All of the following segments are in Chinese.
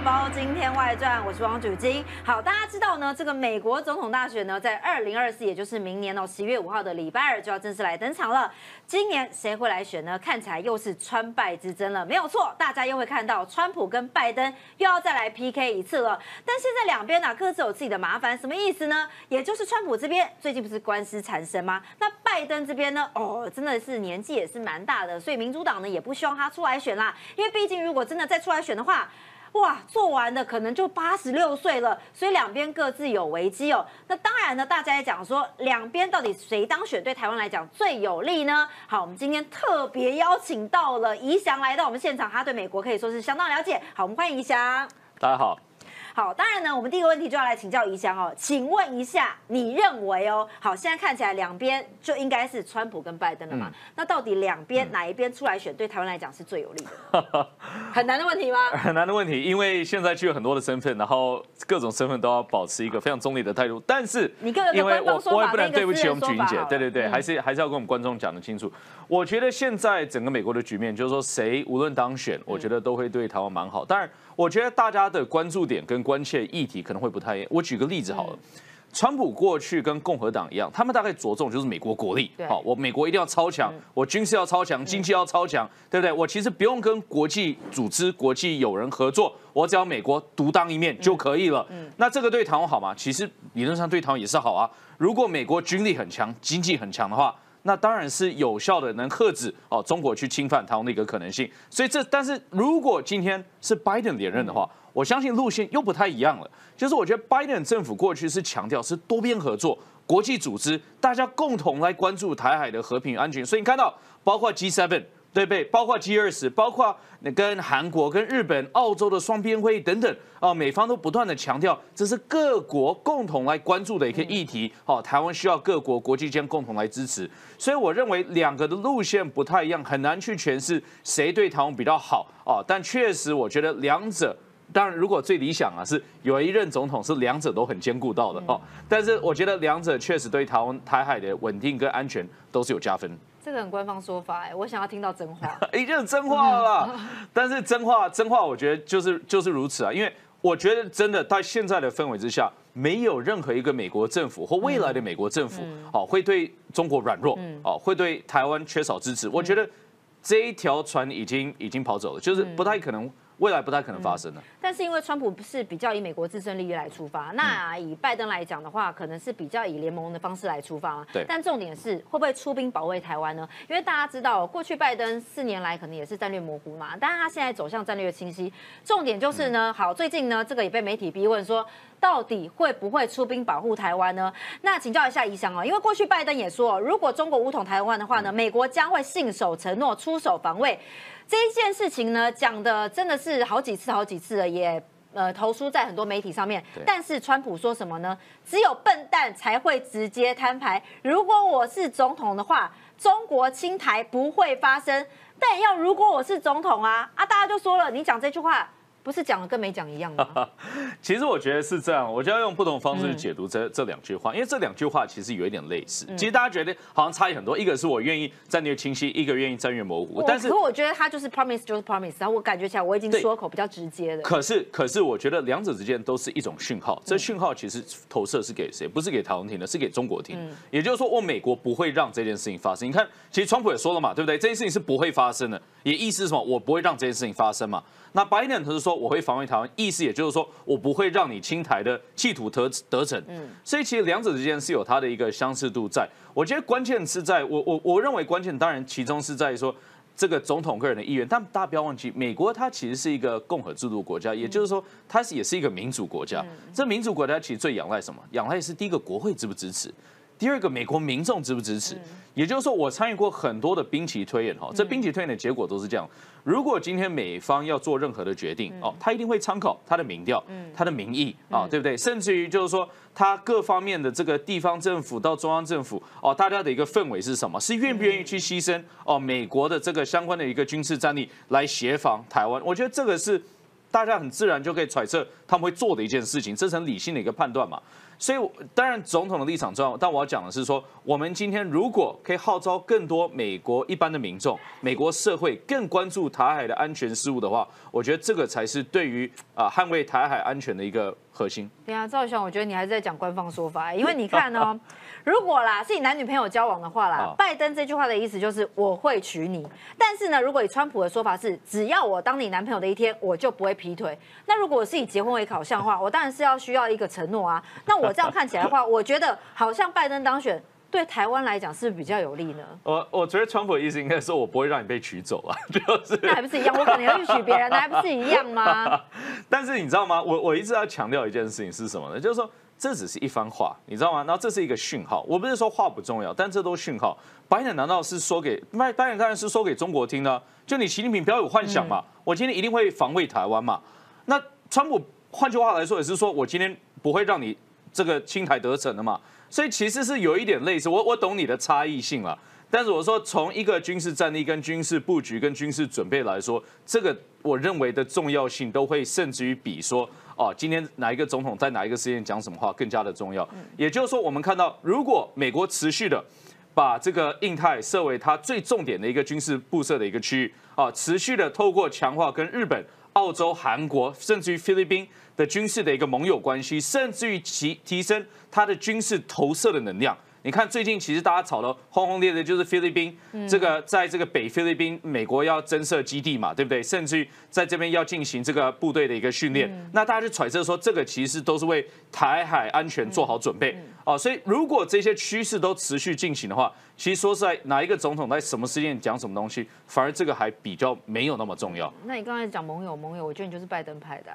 《包今天外传》，我是王主金。好，大家知道呢，这个美国总统大选呢，在二零二四，也就是明年哦，十一月五号的礼拜二就要正式来登场了。今年谁会来选呢？看起来又是川拜之争了，没有错，大家又会看到川普跟拜登又要再来 PK 一次了。但现在两边呢，各自有自己的麻烦，什么意思呢？也就是川普这边最近不是官司缠身吗？那拜登这边呢，哦，真的是年纪也是蛮大的，所以民主党呢也不希望他出来选啦，因为毕竟如果真的再出来选的话，哇，做完的可能就八十六岁了，所以两边各自有危机哦。那当然呢，大家也讲说，两边到底谁当选对台湾来讲最有利呢？好，我们今天特别邀请到了宜祥来到我们现场，他对美国可以说是相当了解。好，我们欢迎宜祥。大家好。好，当然呢，我们第一个问题就要来请教宜香哦，请问一下，你认为哦，好，现在看起来两边就应该是川普跟拜登了嘛？那到底两边哪一边出来选，对台湾来讲是最有利的？很难的问题吗？很难的问题，因为现在具有很多的身份，然后各种身份都要保持一个非常中立的态度。但是，你个人的官方说法，不能对不起我们君姐，对对对，还是还是要跟我们观众讲的清楚。我觉得现在整个美国的局面，就是说谁无论当选，我觉得都会对台湾蛮好。当然。我觉得大家的关注点跟关切议题可能会不太一样。我举个例子好了，川普过去跟共和党一样，他们大概着重就是美国国力。好，我美国一定要超强，我军事要超强，经济要超强，对不对？我其实不用跟国际组织、国际友人合作，我只要美国独当一面就可以了。那这个对台湾好吗？其实理论上对台湾也是好啊。如果美国军力很强，经济很强的话。那当然是有效的，能遏制哦中国去侵犯台湾的一个可能性。所以这，但是如果今天是拜登连任的话，我相信路线又不太一样了。就是我觉得拜登政府过去是强调是多边合作、国际组织，大家共同来关注台海的和平安全。所以你看到，包括 G7。对不对？包括 G 二十，包括那跟韩国、跟日本、澳洲的双边会议等等啊，美方都不断的强调，这是各国共同来关注的一个议题。好，台湾需要各国国际间共同来支持。所以我认为两个的路线不太一样，很难去诠释谁对台湾比较好啊。但确实，我觉得两者，当然如果最理想啊，是有一任总统是两者都很兼顾到的哦。但是我觉得两者确实对台湾台海的稳定跟安全都是有加分。这个很官方说法哎，我想要听到真话，已经是真话了。但是真话，真话，我觉得就是就是如此啊。因为我觉得真的在现在的氛围之下，没有任何一个美国政府或未来的美国政府，哦，会对中国软弱，哦，会对台湾缺少支持。我觉得这一条船已经已经跑走了，就是不太可能。未来不太可能发生的，但是因为川普是比较以美国自身利益来出发，那以拜登来讲的话，可能是比较以联盟的方式来出发对。但重点是会不会出兵保卫台湾呢？因为大家知道，过去拜登四年来可能也是战略模糊嘛，但是他现在走向战略清晰。重点就是呢，好，最近呢，这个也被媒体逼问说，到底会不会出兵保护台湾呢？那请教一下宜祥哦，因为过去拜登也说，如果中国武统台湾的话呢，美国将会信守承诺，出手防卫。这一件事情呢，讲的真的是好几次、好几次了，也呃投书在很多媒体上面。但是川普说什么呢？只有笨蛋才会直接摊牌。如果我是总统的话，中国侵台不会发生。但要如果我是总统啊啊，大家就说了，你讲这句话。不是讲了跟没讲一样吗？其实我觉得是这样，我就要用不同方式去解读这这两句话，因为这两句话其实有一点类似。其实大家觉得好像差异很多，一个是我愿意战略清晰，一个愿意战略模糊。但是，可我觉得他就是 promise 就是 promise，然后我感觉起来我已经说口比较直接的。可是，可是我觉得两者之间都是一种讯号，这讯号其实投射是给谁？不是给台湾听的，是给中国听。也就是说，我美国不会让这件事情发生。你看，其实川普也说了嘛，对不对？这件事情是不会发生的，也意思是什么？我不会让这件事情发生嘛。那拜登他是说我会防卫台湾，意思也就是说我不会让你清台的企图得得逞。嗯，所以其实两者之间是有它的一个相似度在。我觉得关键是在我我我认为关键当然其中是在于说这个总统个人的意愿，但大家不要忘记，美国它其实是一个共和制度国家，也就是说它是也是一个民主国家。这民主国家其实最仰赖什么？仰赖是第一个国会支不支持。第二个，美国民众支不支持？也就是说，我参与过很多的兵棋推演，哈，这兵棋推演的结果都是这样。如果今天美方要做任何的决定，哦，他一定会参考他的民调，他的民意，啊，对不对？甚至于就是说，他各方面的这个地方政府到中央政府，哦，大家的一个氛围是什么？是愿不愿意去牺牲哦美国的这个相关的一个军事战力来协防台湾？我觉得这个是大家很自然就可以揣测他们会做的一件事情，这是很理性的一个判断嘛。所以当然总统的立场重要，但我要讲的是说，我们今天如果可以号召更多美国一般的民众、美国社会更关注台海的安全事务的话，我觉得这个才是对于啊捍卫台海安全的一个核心。对啊，赵雄，我觉得你还是在讲官方说法，因为你看哦，如果啦是以男女朋友交往的话啦，拜登这句话的意思就是我会娶你，但是呢，如果以川普的说法是只要我当你男朋友的一天，我就不会劈腿。那如果是以结婚为考项的话，我当然是要需要一个承诺啊。那我这样看起来的话，我觉得好像拜登当选对台湾来讲是比较有利呢。我我觉得川普的意思应该说我不会让你被娶走啊，就是那还不是一样？我可能要去娶别人，那还不是一样吗？但是你知道吗？我我一直要强调一件事情是什么呢？就是说这只是一番话，你知道吗？然后这是一个讯号。我不是说话不重要，但这都是讯号。白人难道是说给白白人当然是说给中国听的？就你习近平不要有幻想嘛，我今天一定会防卫台湾嘛。那川普换句话来说也是说我今天不会让你。这个青台得逞的嘛，所以其实是有一点类似。我我懂你的差异性了，但是我说从一个军事战力、跟军事布局、跟军事准备来说，这个我认为的重要性都会甚至于比说哦，今天哪一个总统在哪一个时间讲什么话更加的重要。也就是说，我们看到如果美国持续的把这个印太设为它最重点的一个军事布设的一个区域啊，持续的透过强化跟日本。澳洲、韩国，甚至于菲律宾的军事的一个盟友关系，甚至于提提升它的军事投射的能量。你看，最近其实大家吵得轰轰烈烈，就是菲律宾这个在这个北菲律宾，美国要增设基地嘛，对不对？甚至于在这边要进行这个部队的一个训练，那大家就揣测说，这个其实都是为台海安全做好准备哦。所以，如果这些趋势都持续进行的话，其实说实在，哪一个总统在什么时间讲什么东西，反而这个还比较没有那么重要。那你刚才讲盟友，盟友，我觉得你就是拜登派的。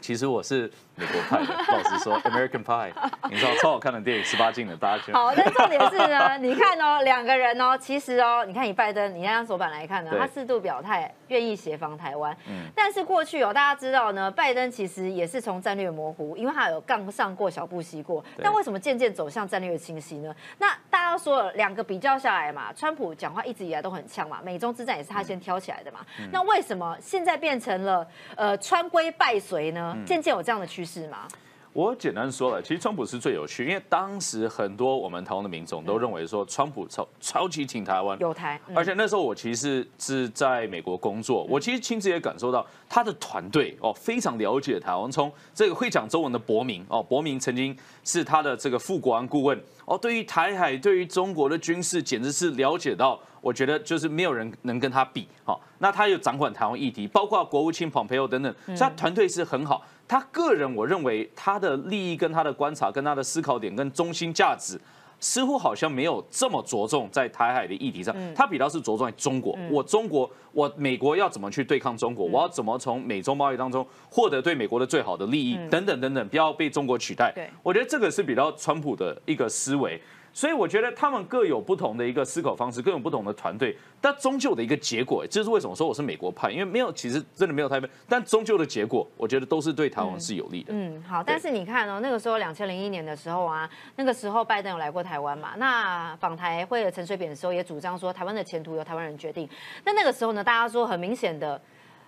其实我是美国派的，老实说，American Pie，你知道超好看的电影，十八禁的，大家去。好，那重点是呢，你看哦，两个人哦，其实哦，你看以拜登，你按手板来看呢，他适度表态，愿意协防台湾。嗯。但是过去哦，大家知道呢，拜登其实也是从战略模糊，因为他有杠上过小布希过。但为什么渐渐走向战略清晰呢？那大家都说了，两个比较下来嘛，川普讲话一直以来都很呛嘛，美中之战也是他先挑起来的嘛。那为什么现在变成了呃川规败随呢？渐渐有这样的趋势吗？我简单说了，其实川普是最有趣，因为当时很多我们台湾的民众都认为说，川普超超级挺台湾，有台，而且那时候我其实是在美国工作，我其实亲自也感受到他的团队哦非常了解台湾，从这个会讲中文的伯明哦，伯明曾经是他的这个副国安顾问哦，对于台海，对于中国的军事，简直是了解到。我觉得就是没有人能跟他比，好，那他又掌管台湾议题，包括国务卿蓬佩奥等等，所以他团队是很好。他个人，我认为他的利益跟他的观察跟他的思考点跟中心价值，似乎好像没有这么着重在台海的议题上，他比较是着重在中国。我中国，我美国要怎么去对抗中国？我要怎么从美中贸易当中获得对美国的最好的利益？等等等等，不要被中国取代。我觉得这个是比较川普的一个思维。所以我觉得他们各有不同的一个思考方式，各有不同的团队，但终究的一个结果，这是为什么说我是美国派，因为没有其实真的没有台北，但终究的结果，我觉得都是对台湾是有利的。嗯，好，但是你看哦，那个时候两千零一年的时候啊，那个时候拜登有来过台湾嘛？那访台会的陈水扁的时候也主张说，台湾的前途由台湾人决定。那那个时候呢，大家说很明显的，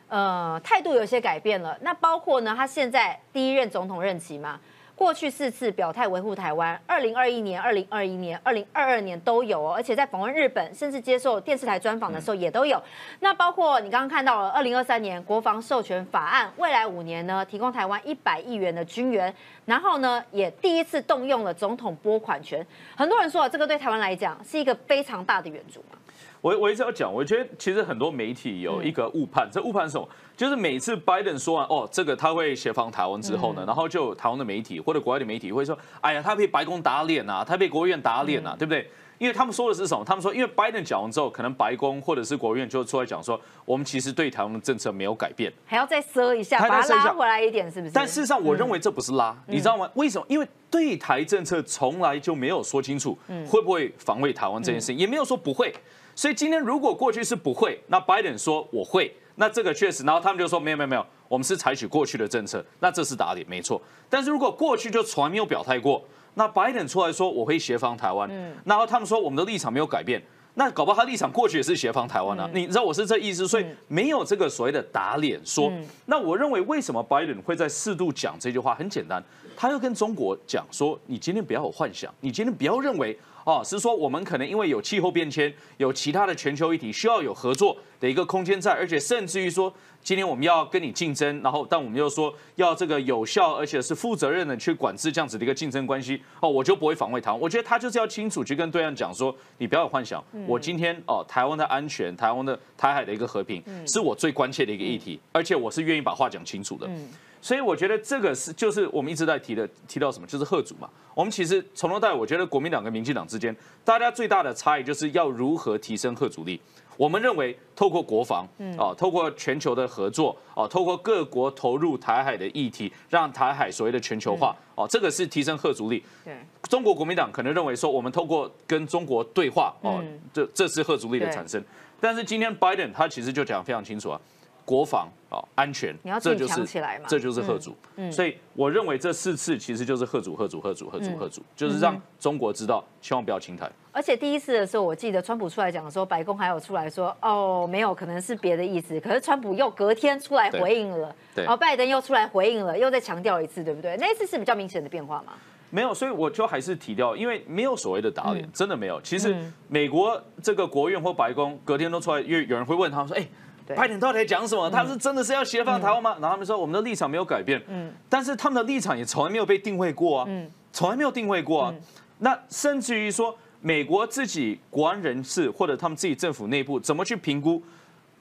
呃，态度有些改变了。那包括呢，他现在第一任总统任期嘛？过去四次表态维护台湾，二零二一年、二零二一年、二零二二年都有哦，而且在访问日本，甚至接受电视台专访的时候也都有。那包括你刚刚看到了，二零二三年国防授权法案，未来五年呢，提供台湾一百亿元的军援，然后呢，也第一次动用了总统拨款权。很多人说，这个对台湾来讲是一个非常大的援助嘛。我我一直要讲，我觉得其实很多媒体有一个误判，这误判是什么？就是每次拜登说完哦，这个他会协防台湾之后呢，然后就台湾的媒体或者国外的媒体会说，哎呀，他被白宫打脸啊，他被国务院打脸啊，对不对？因为他们说的是什么？他们说，因为拜登讲完之后，可能白宫或者是国务院就出来讲说，我们其实对台湾的政策没有改变，还要再赊一下，把它拉回来一点，是不是？但事实上，我认为这不是拉，你知道吗？为什么？因为对台政策从来就没有说清楚会不会防卫台湾这件事情，也没有说不会。所以今天如果过去是不会，那拜登说我会，那这个确实，然后他们就说没有没有没有，我们是采取过去的政策，那这是打脸，没错。但是如果过去就从来没有表态过，那拜登出来说我会协防台湾，嗯然后他们说我们的立场没有改变，那搞不好他立场过去也是协防台湾啊，你知道我是这意思，所以没有这个所谓的打脸说。那我认为为什么拜登会在适度讲这句话？很简单，他要跟中国讲说，你今天不要有幻想，你今天不要认为。哦，是说我们可能因为有气候变迁，有其他的全球议题需要有合作的一个空间在，而且甚至于说，今天我们要跟你竞争，然后但我们又说要这个有效而且是负责任的去管制这样子的一个竞争关系，哦，我就不会防卫台湾。我觉得他就是要清楚去跟对岸讲说，你不要有幻想，我今天哦，台湾的安全，台湾的台海的一个和平，是我最关切的一个议题，而且我是愿意把话讲清楚的。所以我觉得这个是就是我们一直在提的，提到什么就是贺主嘛。我们其实从头到尾，我觉得国民党跟民进党之间，大家最大的差异就是要如何提升贺主力。我们认为透过国防，嗯。啊，透过全球的合作，啊，透过各国投入台海的议题，让台海所谓的全球化，哦，这个是提升核主力。对，中国国民党可能认为说，我们透过跟中国对话，哦，这这是核主力的产生。但是今天拜登他其实就讲非常清楚啊。国防啊，安全，这就是这就是贺主，所以我认为这四次其实就是贺主、贺主、贺主、贺主、贺主，就是让中国知道，千万不要轻台。而且第一次的时候，我记得川普出来讲的时候，白宫还有出来说，哦，没有，可能是别的意思。可是川普又隔天出来回应了，然后拜登又出来回应了，又再强调一次，对不对？那一次是比较明显的变化吗？没有，所以我就还是提掉，因为没有所谓的打脸，真的没有。其实美国这个国院或白宫隔天都出来，因为有人会问他们说，哎。拜登到底讲什么？他是真的是要协防台湾吗？然后他们说我们的立场没有改变，嗯，但是他们的立场也从来没有被定位过啊，嗯，从来没有定位过啊。那甚至于说，美国自己国安人士或者他们自己政府内部怎么去评估，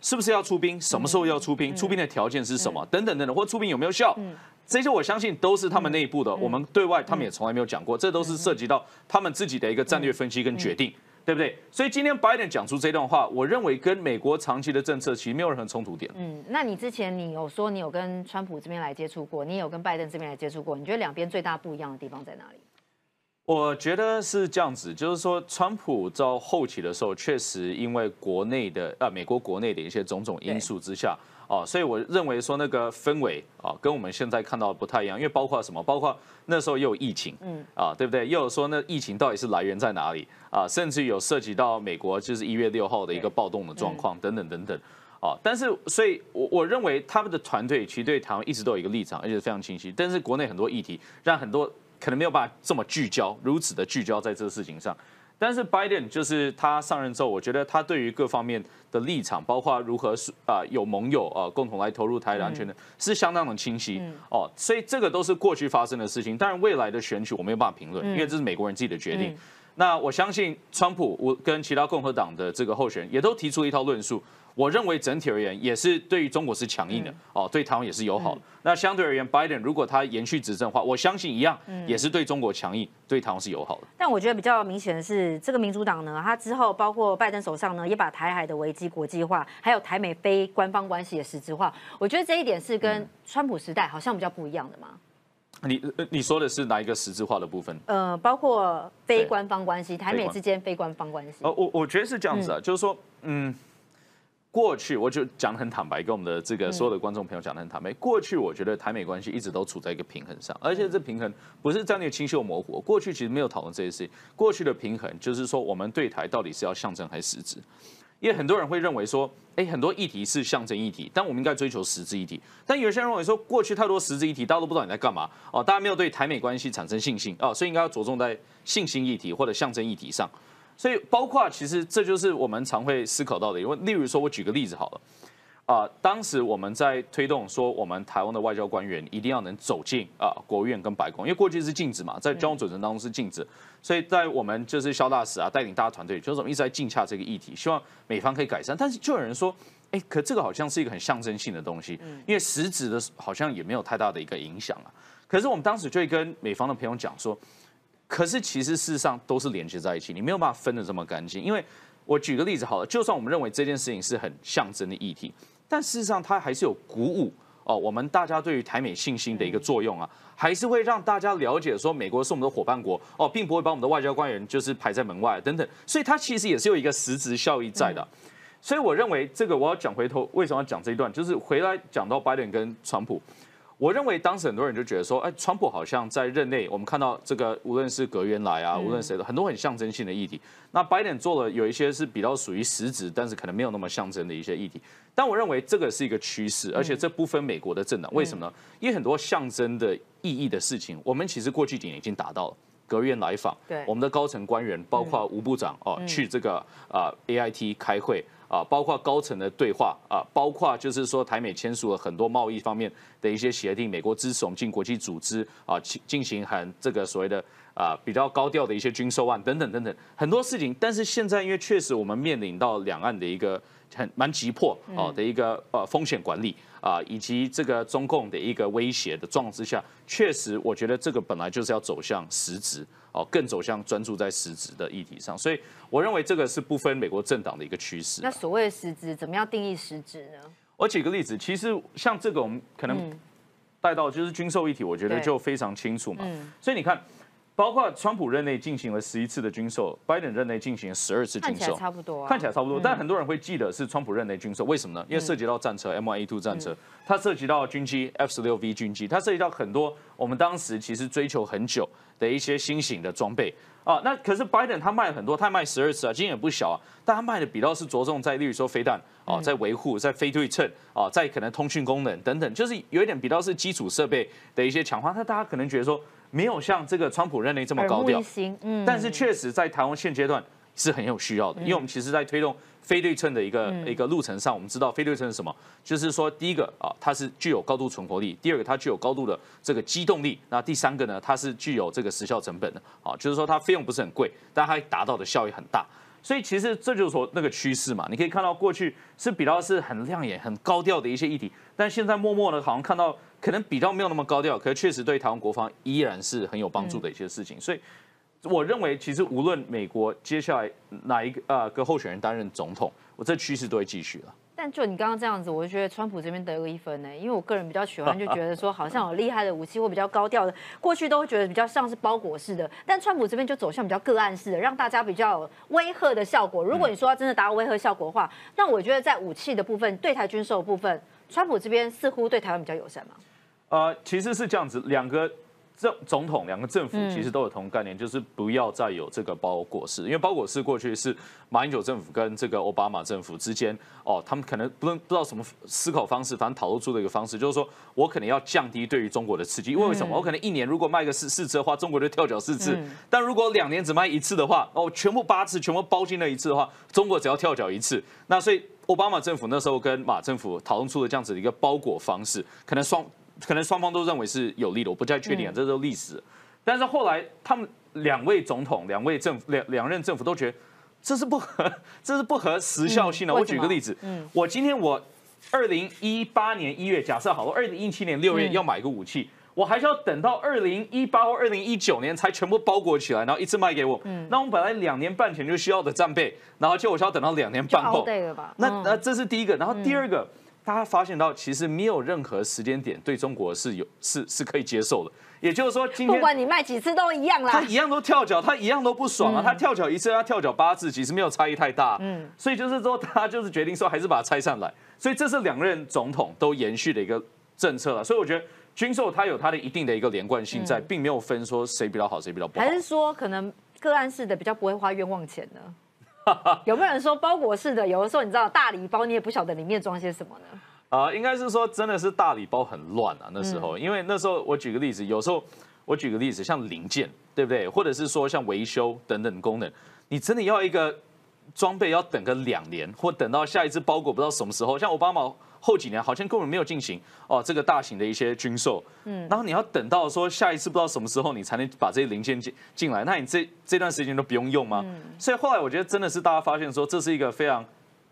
是不是要出兵？什么时候要出兵？出兵的条件是什么？等等等等，或出兵有没有效？这些我相信都是他们内部的，我们对外他们也从来没有讲过，这都是涉及到他们自己的一个战略分析跟决定。对不对？所以今天拜登讲出这段话，我认为跟美国长期的政策其实没有任何冲突点。嗯，那你之前你有说你有跟川普这边来接触过，你有跟拜登这边来接触过，你觉得两边最大不一样的地方在哪里？我觉得是这样子，就是说川普到后期的时候，确实因为国内的啊美国国内的一些种种因素之下。哦，所以我认为说那个氛围啊，跟我们现在看到的不太一样，因为包括什么？包括那时候又有疫情，嗯，啊，对不对？又有说那疫情到底是来源在哪里？啊，甚至有涉及到美国就是一月六号的一个暴动的状况等等等等，啊，但是所以，我我认为他们的团队其实对台湾一直都有一个立场，而且非常清晰。但是国内很多议题让很多可能没有办法这么聚焦，如此的聚焦在这个事情上。但是拜登就是他上任之后，我觉得他对于各方面的立场，包括如何是啊有盟友啊共同来投入台湾安全的，是相当的清晰哦。所以这个都是过去发生的事情。当然未来的选举我没有办法评论，因为这是美国人自己的决定。那我相信川普我跟其他共和党的这个候选人也都提出一套论述。我认为整体而言也是对于中国是强硬的哦，对台湾也是友好的。那相对而言，拜登如果他延续执政的话，我相信一样也是对中国强硬，对台湾是友好的。但我觉得比较明显的是，这个民主党呢，他之后包括拜登手上呢，也把台海的危机国际化，还有台美非官方关系也实质化。我觉得这一点是跟川普时代好像比较不一样的嘛。你你说的是哪一个实质化的部分？呃，包括非官方关系，台美之间非官方关系。呃，我我觉得是这样子啊，就是说，嗯。过去我就讲的很坦白，跟我们的这个所有的观众朋友讲的很坦白。过去我觉得台美关系一直都处在一个平衡上，而且这平衡不是战略清晰模糊。过去其实没有讨论这些事情。过去的平衡就是说，我们对台到底是要象征还是实质？因为很多人会认为说，哎，很多议题是象征议题，但我们应该追求实质议题。但有些人认为说，过去太多实质议题，大家都不知道你在干嘛哦，大家没有对台美关系产生信心哦，所以应该要着重在信心议题或者象征议题上。所以，包括其实这就是我们常会思考到的，因为例如说，我举个例子好了，啊，当时我们在推动说，我们台湾的外交官员一定要能走进啊国务院跟白宫，因为过去是禁止嘛，在交往准则当中是禁止，所以在我们就是肖大使啊带领大家团队，就是我们一直在竞洽这个议题，希望美方可以改善。但是就有人说，哎，可这个好像是一个很象征性的东西，因为实质的好像也没有太大的一个影响啊。可是我们当时就会跟美方的朋友讲说。可是其实事实上都是连接在一起，你没有办法分得这么干净。因为我举个例子好了，就算我们认为这件事情是很象征的议题，但事实上它还是有鼓舞哦，我们大家对于台美信心的一个作用啊，还是会让大家了解说美国是我们的伙伴国哦，并不会把我们的外交官员就是排在门外等等。所以它其实也是有一个实质效益在的。所以我认为这个我要讲回头为什么要讲这一段，就是回来讲到拜登跟川普。我认为当时很多人就觉得说，哎，川普好像在任内，我们看到这个无论是隔渊来啊，无论谁的很多很象征性的议题。那拜登做了有一些是比较属于实质，但是可能没有那么象征的一些议题。但我认为这个是一个趋势，而且这不分美国的政党。为什么呢？因为很多象征的意义的事情，我们其实过去几年已经达到了。隔院来访，对我们的高层官员，包括吴部长哦，去这个啊 A I T 开会啊，包括高层的对话啊，包括就是说台美签署了很多贸易方面的一些协定，美国支持我们进国际组织啊，进进行很这个所谓的啊比较高调的一些军售案等等等等很多事情。但是现在因为确实我们面临到两岸的一个很蛮急迫哦的一个呃风险管理。啊，以及这个中共的一个威胁的状况之下，确实，我觉得这个本来就是要走向实质，哦，更走向专注在实质的议题上，所以我认为这个是不分美国政党的一个趋势。那所谓的实质，怎么样定义实质呢？我举个例子，其实像这个，我们可能带到就是军售议题，我觉得就非常清楚嘛。所以你看。包括川普任内进行了十一次的军售，拜登任内进行了十二次军售，差不多，看起来差不多。但很多人会记得是川普任内军售，为什么呢？因为涉及到战车 M1A2 战车，它涉及到军机 F 十六 V 军机，它涉及到很多我们当时其实追求很久的一些新型的装备啊。那可是拜登他卖很多，他卖十二次啊，金额不小啊。但他卖的比较是着重在，例如说飞弹啊，在维护，在非对称啊，在可能通讯功能等等，就是有一点比较是基础设备的一些强化。那大家可能觉得说。没有像这个川普任内这么高调，嗯，但是确实在台湾现阶段是很有需要的，因为我们其实在推动非对称的一个一个路程上，我们知道非对称是什么，就是说第一个啊，它是具有高度存活力；第二个，它具有高度的这个机动力；那第三个呢，它是具有这个时效成本的，啊，就是说它费用不是很贵，但它达到的效益很大。所以其实这就是说那个趋势嘛，你可以看到过去是比较是很亮眼、很高调的一些议题，但现在默默的好像看到可能比较没有那么高调，可是确实对台湾国防依然是很有帮助的一些事情。所以我认为，其实无论美国接下来哪一个呃个候选人担任总统，我这趋势都会继续了。但就你刚刚这样子，我就觉得川普这边得了一分呢，因为我个人比较喜欢，就觉得说好像有厉害的武器或比较高调的，过去都会觉得比较像是包裹式的，但川普这边就走向比较个案式的，让大家比较有威吓的效果。如果你说要真的达到威吓效果的话，那我觉得在武器的部分、对台军售部分，川普这边似乎对台湾比较友善嘛。呃，其实是这样子，两个。政总统两个政府其实都有同概念，就是不要再有这个包裹式，因为包裹式过去是马英九政府跟这个奥巴马政府之间，哦，他们可能不能不知道什么思考方式，反正讨论出的一个方式，就是说我可能要降低对于中国的刺激，因为为什么？我可能一年如果卖个四四次的话，中国就跳脚四次，但如果两年只卖一次的话，哦，全部八次全部包进了一次的话，中国只要跳脚一次，那所以奥巴马政府那时候跟马政府讨论出了这样子的一个包裹方式，可能双。可能双方都认为是有利的，我不太确定啊，这都历史。但是后来他们两位总统、两位政府、两两任政府都觉得这是不合，这是不合时效性的。我举个例子，嗯，我今天我二零一八年一月，假设好了，二零一七年六月要买一个武器，我还是要等到二零一八或二零一九年才全部包裹起来，然后一次卖给我。嗯，那我们本来两年半前就需要的战备，然后就我需要等到两年半后。那那这是第一个，然后第二个。大家发现到，其实没有任何时间点对中国是有是是可以接受的。也就是说，今天不管你卖几次都一样啦。他一样都跳脚，他一样都不爽啊。他跳脚一次，他跳脚八次，其实没有差异太大。嗯，所以就是说，他就是决定说，还是把它拆上来。所以这是两任总统都延续的一个政策了。所以我觉得军售它有它的一定的一个连贯性在，并没有分说谁比较好，谁比较不好。还是说可能个案式的比较不会花冤枉钱呢？有没有人说包裹式的？有的时候你知道大礼包，你也不晓得里面装些什么呢？啊，应该是说真的是大礼包很乱啊，那时候，因为那时候我举个例子，有时候我举个例子，像零件，对不对？或者是说像维修等等功能，你真的要一个装备要等个两年，或等到下一次包裹不知道什么时候。像奥巴马后几年好像根本没有进行哦这个大型的一些军售，嗯，然后你要等到说下一次不知道什么时候你才能把这些零件进进来，那你这这段时间都不用用吗？所以后来我觉得真的是大家发现说这是一个非常。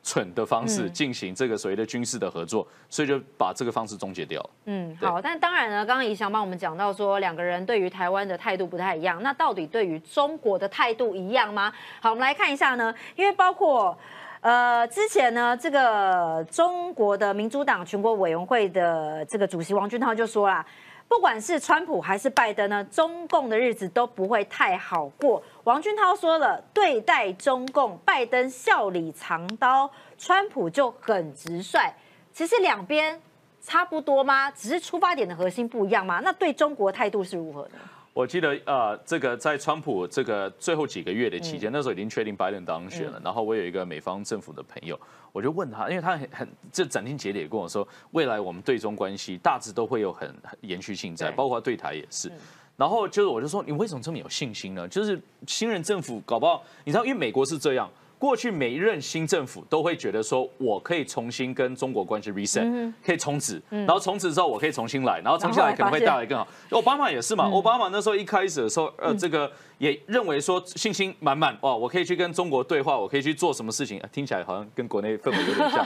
蠢的方式进行这个所谓的军事的合作，所以就把这个方式终结掉了。嗯，好，但当然呢，刚刚怡翔帮我们讲到说，两个人对于台湾的态度不太一样，那到底对于中国的态度一样吗？好，我们来看一下呢，因为包括呃之前呢，这个中国的民主党全国委员会的这个主席王俊涛就说啦。不管是川普还是拜登呢，中共的日子都不会太好过。王俊涛说了，对待中共，拜登笑里藏刀，川普就很直率。其实两边差不多吗？只是出发点的核心不一样吗？那对中国态度是如何呢？我记得呃，这个在川普这个最后几个月的期间，那时候已经确定拜登当选了。然后我有一个美方政府的朋友，我就问他，因为他很很这斩钉截铁跟我说，未来我们对中关系大致都会有很延续性在，包括对台也是。然后就是我就说，你为什么这么有信心呢？就是新任政府搞不好，你知道，因为美国是这样。过去每一任新政府都会觉得说，我可以重新跟中国关系 reset，可以重置，然后重置之后我可以重新来，然后重新来可能会带来更好。奥巴马也是嘛，奥巴马那时候一开始的时候，呃，这个。也认为说信心满满哦，我可以去跟中国对话，我可以去做什么事情？听起来好像跟国内氛围有点像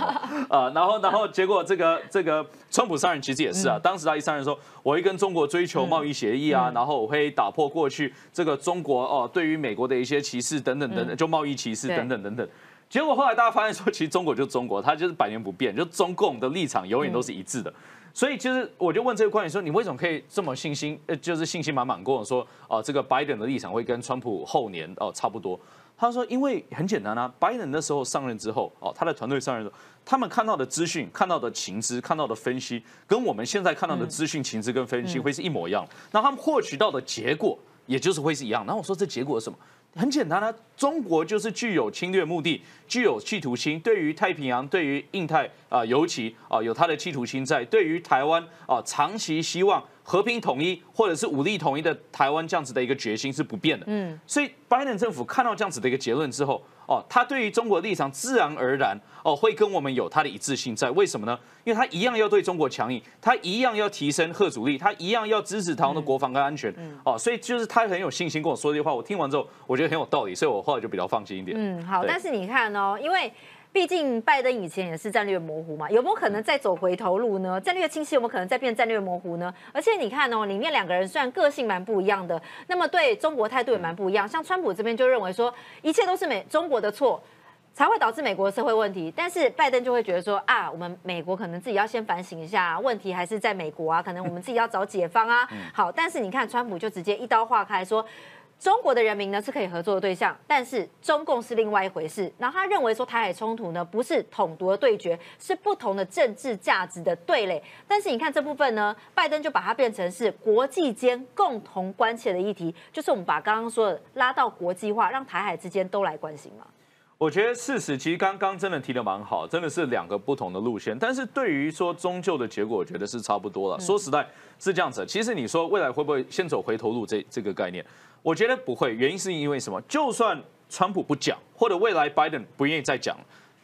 啊。然后，然后结果这个这个川普商人其实也是啊，当时他一商人说，我会跟中国追求贸易协议啊，然后我会打破过去这个中国哦对于美国的一些歧视等等等等，就贸易歧视等等等等。结果后来大家发现说，其实中国就中国，它就是百年不变，就中共的立场永远都是一致的。所以其实我就问这个官员说，你为什么可以这么信心？呃，就是信心满满跟我说，哦，这个拜登的立场会跟川普后年哦差不多。他说，因为很简单啊，拜登那时候上任之后，哦，他的团队上任之后，他们看到的资讯、看到的情资、看到的分析，跟我们现在看到的资讯、情资跟分析会是一模一样。那他们获取到的结果，也就是会是一样。然后我说，这结果是什么？很简单啊，中国就是具有侵略目的，具有企图心，对于太平洋、对于印太啊，尤其啊有它的企图心在；对于台湾啊，长期希望和平统一或者是武力统一的台湾这样子的一个决心是不变的。嗯，所以拜登政府看到这样子的一个结论之后。哦，他对于中国立场自然而然哦，会跟我们有他的一致性在。为什么呢？因为他一样要对中国强硬，他一样要提升核主力，他一样要支持台湾的国防跟安全。嗯哦，所以就是他很有信心跟我说这句话。我听完之后，我觉得很有道理，所以我后来就比较放心一点。嗯，好。但是你看哦，因为。毕竟拜登以前也是战略模糊嘛，有没有可能再走回头路呢？战略清晰有没有可能再变战略模糊呢？而且你看哦，里面两个人虽然个性蛮不一样的，那么对中国态度也蛮不一样。像川普这边就认为说一切都是美中国的错，才会导致美国的社会问题。但是拜登就会觉得说啊，我们美国可能自己要先反省一下，问题还是在美国啊，可能我们自己要找解方啊。好，但是你看川普就直接一刀划开说。中国的人民呢是可以合作的对象，但是中共是另外一回事。然后他认为说台海冲突呢不是统独的对决，是不同的政治价值的对垒。但是你看这部分呢，拜登就把它变成是国际间共同关切的议题，就是我们把刚刚说的拉到国际化，让台海之间都来关心嘛。我觉得事实其实刚刚真的提的蛮好，真的是两个不同的路线。但是对于说终究的结果，我觉得是差不多了。说实在，是这样子。其实你说未来会不会先走回头路这这个概念？我觉得不会，原因是因为什么？就算川普不讲，或者未来拜登不愿意再讲，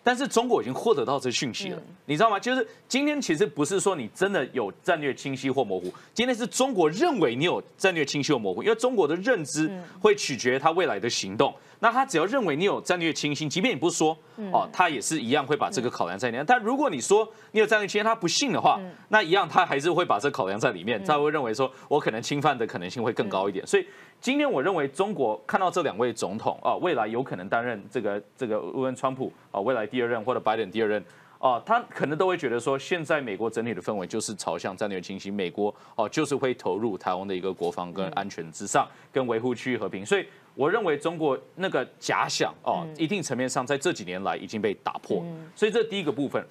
但是中国已经获得到这讯息了，你知道吗？就是今天其实不是说你真的有战略清晰或模糊，今天是中国认为你有战略清晰或模糊，因为中国的认知会取决他未来的行动。那他只要认为你有战略清晰，即便你不说，哦，他也是一样会把这个考量在里面。但如果你说你有战略清晰，他不信的话，那一样他还是会把这考量在里面，他会认为说我可能侵犯的可能性会更高一点。所以今天我认为中国看到这两位总统啊，未来有可能担任这个这个无论川普啊未来第二任或者拜登第二任啊，他可能都会觉得说，现在美国整体的氛围就是朝向战略清晰，美国哦就是会投入台湾的一个国防跟安全之上，跟维护区域和平。所以。我认为中国那个假想哦，一定层面上在这几年来已经被打破，所以这第一个部分。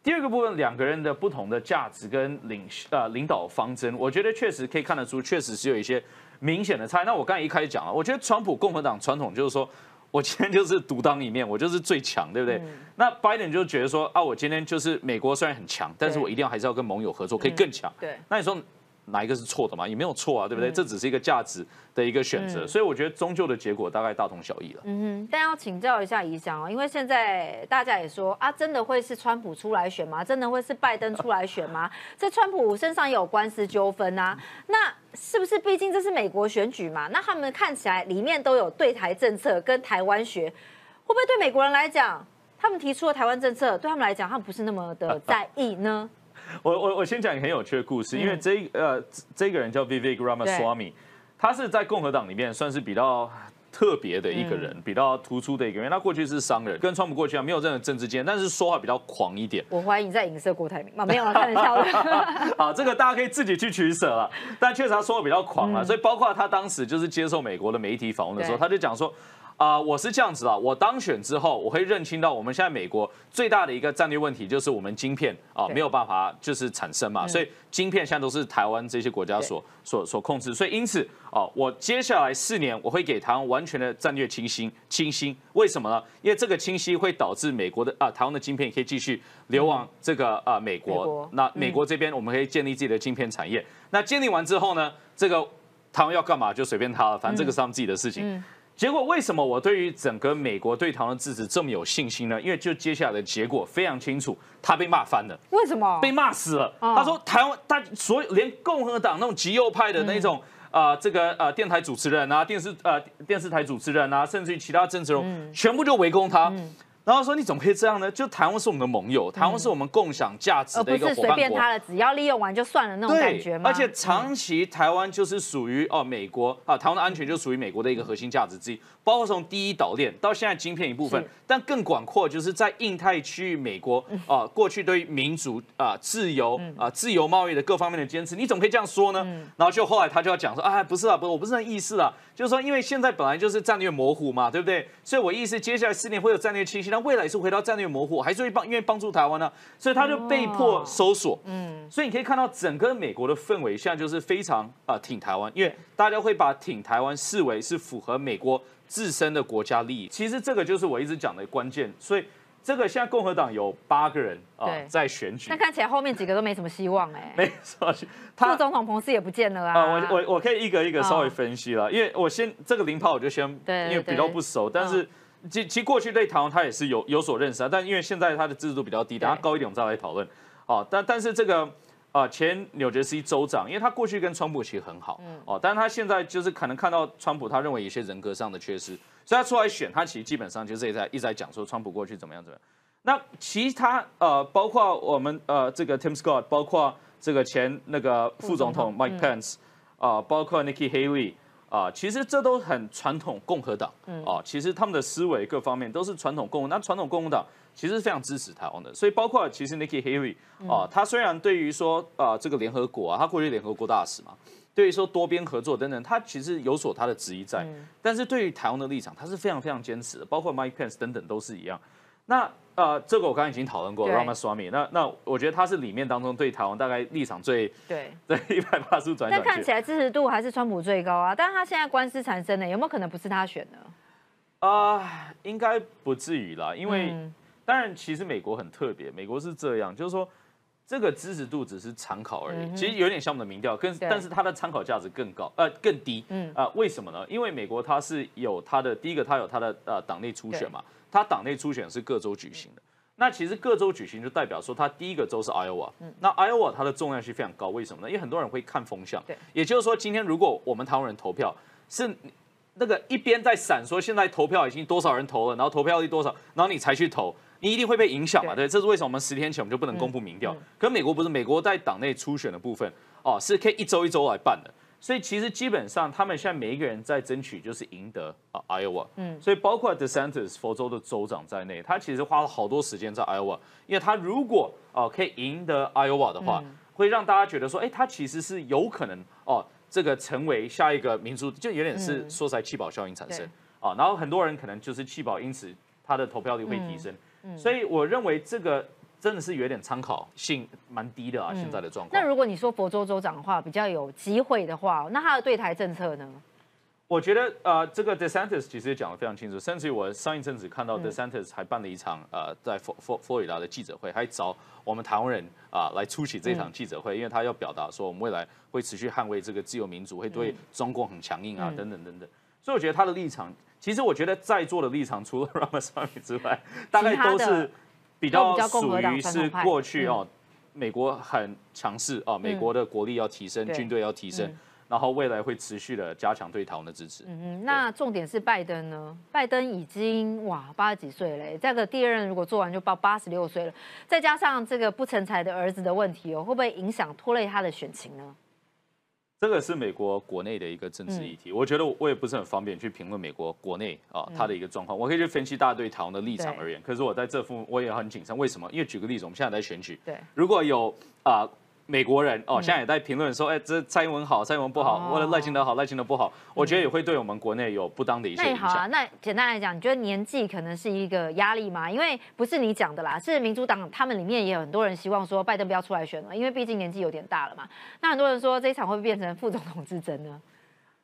第二个部分，两个人的不同的价值跟领呃领导方针，我觉得确实可以看得出，确实是有一些明显的差。那我刚才一开始讲了，我觉得川普共和党传统就是说我今天就是独当一面，我就是最强，对不对？那拜登就觉得说啊，我今天就是美国虽然很强，但是我一定要还是要跟盟友合作，可以更强。对，那你说？哪一个是错的嘛？也没有错啊，对不对？这只是一个价值的一个选择，所以我觉得终究的结果大概大同小异了。嗯哼，但要请教一下怡翔哦，因为现在大家也说啊，真的会是川普出来选吗？真的会是拜登出来选吗？在川普身上也有官司纠纷啊，那是不是？毕竟这是美国选举嘛，那他们看起来里面都有对台政策跟台湾学，会不会对美国人来讲，他们提出的台湾政策对他们来讲，他们不是那么的在意呢？我我我先讲一个很有趣的故事，因为这呃这个人叫 Vivek Ramaswamy，他是在共和党里面算是比较特别的一个人，比较突出的一个人。他过去是商人，跟川普过去啊没有任何政治经验，但是说话比较狂一点。我怀疑你在影射郭台铭吗，没有了，开玩笑的。好，这个大家可以自己去取舍了。但确实他说的比较狂啊，所以包括他当时就是接受美国的媒体访问的时候，他就讲说。啊、我是这样子啊，我当选之后，我会认清到我们现在美国最大的一个战略问题就是我们晶片啊、对。没有办法就是产生嘛，所以晶片现在都是台湾这些国家所所所控制，所以因此哦、我接下来四年我会给台湾完全的战略清晰清晰，为什么呢？因为这个清晰会导致美国的啊、台湾的晶片可以继续流往这个啊、美国，美国。那美国这边我们可以建立自己的晶片产业，那建立完之后呢，这个台湾要干嘛就随便他了，反正这个是他们自己的事情。结果为什么我对于整个美国对台湾的支持这么有信心呢？因为就接下来的结果非常清楚，他被骂翻了，为什么？被骂死了。哦他说台湾，他所有连共和党那种极右派的那种。啊、这个呃，电台主持人啊，电视呃，电视台主持人啊，甚至于其他政治人物，全部就围攻他。然后说你怎么可以这样呢？就台湾是我们的盟友，台湾是我们共享价值的一个伙伴国。便他了，只要利用完就算了那种感觉吗？而且长期台湾就是属于哦美国啊，台湾的安全就属于美国的一个核心价值之一，包括从第一岛链到现在晶片一部分，但更广阔就是在印太区域，美国啊过去对于民主啊自由啊自由贸易的各方面的坚持，你怎么可以这样说呢？然后就后来他就要讲说，啊不是啊，不是我不是那意思啊，就是说因为现在本来就是战略模糊嘛，对不对？所以我意思接下来四年会有战略清晰，那未来是回到战略模糊，还是会帮愿意帮助台湾呢？所以他就被迫搜索。嗯。所以你可以看到整个美国的氛围现在就是非常啊、挺台湾，因为大家会把挺台湾视为是符合美国自身的国家利益。其实这个就是我一直讲的关键。所以这个现在共和党有八个人啊、在选举。那，看起来后面几个都没什么希望哎、没错，副他总统彭斯也不见了啊。啊，我我我可以一个一个稍微哦。分析了，因为我先这个零炮我就先，对因为比较不熟，但是其其实过去对台湾他也是有有所认识啊，但因为现在他的支持度比较低，等他高一点我们再来讨论。哦，但但是这个啊、前纽约西州长，因为他过去跟川普其实很好，嗯。哦，但是他现在就是可能看到川普，他认为有一些人格上的缺失，所以他出来选，他其实基本上就是在一直在讲说川普过去怎么样怎么样。那其他呃，包括我们呃这个 Tim Scott，包括这个前那个副总统 Mike Pence，啊、包括 Nikki Haley。啊，其实这都很传统共和党，啊，其实他们的思维各方面都是传统共和。那传统共和党其实是非常支持台湾的，所以包括其实 Nikki Haley 啊，他虽然对于说啊这个联合国啊，他过去联合国大使嘛，对于说多边合作等等，他其实有所他的质疑在。但是对于台湾的立场，他是非常非常坚持的，包括 Mike Pence 等等都是一样。那呃，这个我刚刚已经讨论过了 Ramaswamy，那那我觉得他是里面当中对台湾大概立场最对，对一百八十度转但转去。看起来支持度还是川普最高啊。但是他现在官司缠身呢，有没有可能不是他选的？啊、应该不至于啦，因为、嗯当然其实美国很特别，美国是这样，就是说这个支持度只是参考而已，其实有点像我们的民调，更但是它的参考价值更高，呃更低，嗯。嗯啊、为什么呢？因为美国它是有它的第一个，它有它的呃党内初选嘛，它党内初选是各州举行的。那其实各州举行就代表说，它第一个州是 Iowa，、那 Iowa 它的重量是非常高，为什么呢？因为很多人会看风向对，也就是说，今天如果我们台湾人投票是那个一边在闪说现在投票已经多少人投了，然后投票率多少，然后你才去投，你一定会被影响嘛？对。对，这是为什么我们十天前我们就不能公布民调。可美国不是，美国在党内初选的部分哦是可以一周一周来办的，所以其实基本上他们现在每一个人在争取就是赢得啊 Iowa，嗯，所以包括 DeSantis 佛州的州长在内，他其实花了好多时间在 Iowa，因为他如果哦可以赢得 Iowa 的话，会让大家觉得说，哎，他其实是有可能哦。这个成为下一个民主，就有点是说起来气保效应产生。对。啊，然后很多人可能就是气保，因此他的投票率会提升，所以我认为这个真的是有点参考性蛮低的啊，现在的状况。那如果你说佛州州长的话，比较有机会的话，那他的对台政策呢？我觉得呃，这个 DeSantis 其实也讲得非常清楚，甚至于我上一阵子看到嗯 DeSantis 还办了一场呃，在佛佛佛罗里达的记者会，还找我们台湾人啊、来出席这场记者会，因为他要表达说我们未来会持续捍卫这个自由民主，会嗯对中共很强硬啊，等等等等。所以我觉得他的立场，其实我觉得在座的立场，除了 Ramaswamy 之外，大概都是比较属于是过去哦，美国很强势哦，美国的国力要提升，对。军队要提升，然后未来会持续的加强对台湾的支持。嗯，那重点是拜登呢？拜登已经哇八十几岁嘞，这个第二任如果做完就到八十六岁了，再加上这个不成才的儿子的问题哦，会不会影响拖累他的选情呢？这个是美国国内的一个政治议题，我觉得我也不是很方便去评论美国国内啊它的一个状况，我可以去分析大家对台湾的立场而言。可是我在这副我也很谨慎，为什么？因为举个例子，我们现在在选举，对，如果有啊、美国人哦，现在也在评论说，哎，这蔡英文好，蔡英文不好，或者赖清德好，赖清德不好，我觉得也会对我们国内有不当的一些影响。那好啊，那简单来讲，你觉得年纪可能是一个压力吗？因为不是你讲的啦，是民主党他们里面也有很多人希望说拜登不要出来选了，因为毕竟年纪有点大了嘛。那很多人说这一场会不会变成副总统之争呢？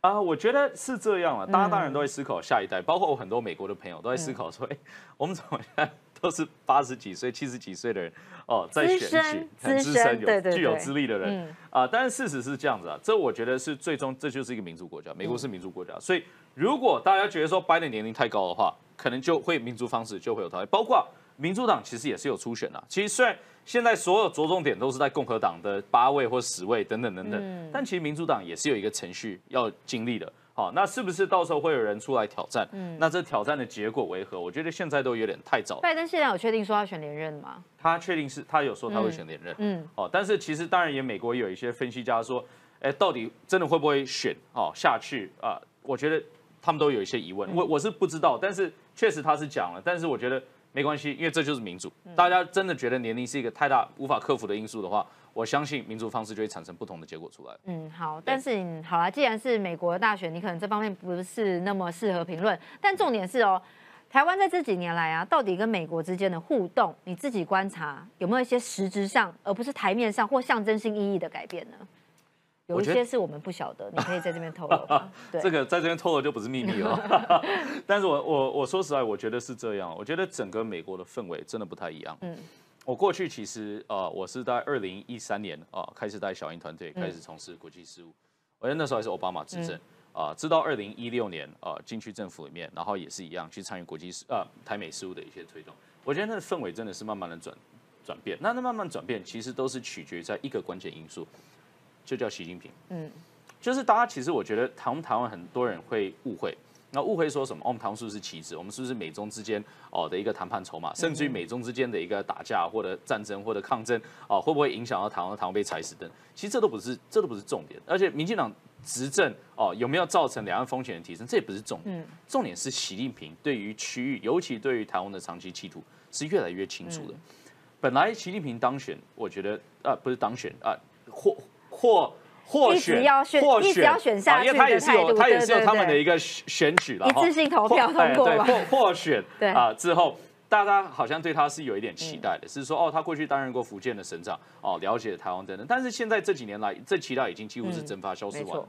啊，我觉得是这样了。大家当然都会思考下一代，包括我很多美国的朋友都在思考说，哎，我们怎么样都是八十几岁、七十几岁的人哦，在选举很资深、有具有资历的人啊。但是事实是这样子啊，这我觉得是最终这就是一个民主国家，美国是民主国家，所以如果大家觉得说拜登年龄太高的话，可能就会民主方式就会有讨厌，包括民主党其实也是有初选的。其实虽然现在所有着重点都是在共和党的八位或十位等等等等，但其实民主党也是有一个程序要经历的。好，那是不是到时候会有人出来挑战？嗯，那这挑战的结果为何？我觉得现在都有点太早。拜登现在有确定说要选连任吗？他确定是他有说他会选连任。嗯，哦，但是其实当然也美国有一些分析家说，哎，到底真的会不会选？哦，下去啊？我觉得他们都有一些疑问。我我是不知道，但是确实他是讲了。但是我觉得。没关系，因为这就是民主。大家真的觉得年龄是一个太大无法克服的因素的话，我相信民主方式就会产生不同的结果出来。嗯，好。但是好了，既然是美国的大选，你可能这方面不是那么适合评论。但重点是哦，台湾在这几年来啊，到底跟美国之间的互动，你自己观察有没有一些实质上，而不是台面上或象征性意义的改变呢？有一些是我们不晓得，你可以在这边透露。这个在这边透露就不是秘密了。但是我我我说实在，我觉得是这样。我觉得整个美国的氛围真的不太一样。嗯，我过去其实呃，我是在二零一三年啊开始带小英团队开始从事国际事务。我觉得那时候还是奥巴马执政啊，直到二零一六年啊进去政府里面，然后也是一样去参与国际事呃台美事务的一些推动。我觉得那个氛围真的是慢慢的转转变。那那慢慢转变，其实都是取决于在一个关键因素。就叫习近平，嗯，就是大家其实我觉得台湾台湾很多人会误会，那误会说什么？我们台湾是不是棋子？我们是不是美中之间哦的一个谈判筹码？甚至于美中之间的一个打架或者战争或者抗争哦，会不会影响到台湾？台湾被踩死等？其实这都不是，这都不是重点。而且民进党执政哦，有没有造成两岸风险的提升？这也不是重点。重点是习近平对于区域，尤其对于台湾的长期企图是越来越清楚的。本来习近平当选，我觉得啊，不是当选啊，或或或选，或选，因为他也是有，他也是有他们的一个选举的，一次性投票通过或或选，对啊，之后大家好像对他是有一点期待的，是说哦，他过去担任过福建的省长，哦，了解台湾等等，但是现在这几年来，这期待已经几乎是蒸发消失完，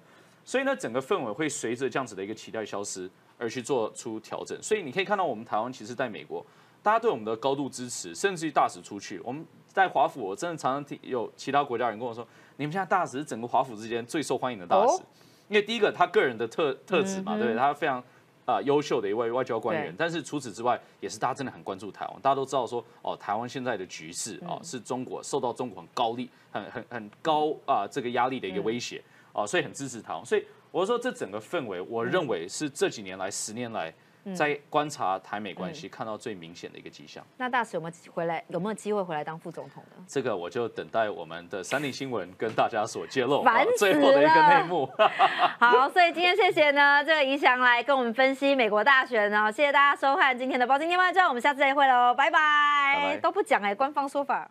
所以呢，整个氛围会随着这样子的一个期待消失而去做出调整，所以你可以看到我们台湾其实在美国，大家对我们的高度支持，甚至于大使出去，我们在华府，我真的常常听有其他国家人跟我说。你们现在大使是整个华府之间最受欢迎的大使，因为第一个他个人的特特质嘛，对不对？他非常啊优秀的一位外交官员，但是除此之外，也是大家真的很关注台湾。大家都知道说，哦，台湾现在的局势啊，是中国受到中国很高力、很很很高啊这个压力的一个威胁啊，所以很支持台湾。所以我说这整个氛围，我认为是这几年来十年来。在观察台美关系，看到最明显的一个迹象。那大使有没有回来？有没有机会回来当副总统呢？这个我就等待我们的三立新闻跟大家所揭露最后的一个内幕。好，所以今天谢谢呢，这个怡翔来跟我们分析美国大选哦。谢谢大家收看今天的《包金天外传》，我们下次再会喽，拜拜。都不讲哎，官方说法。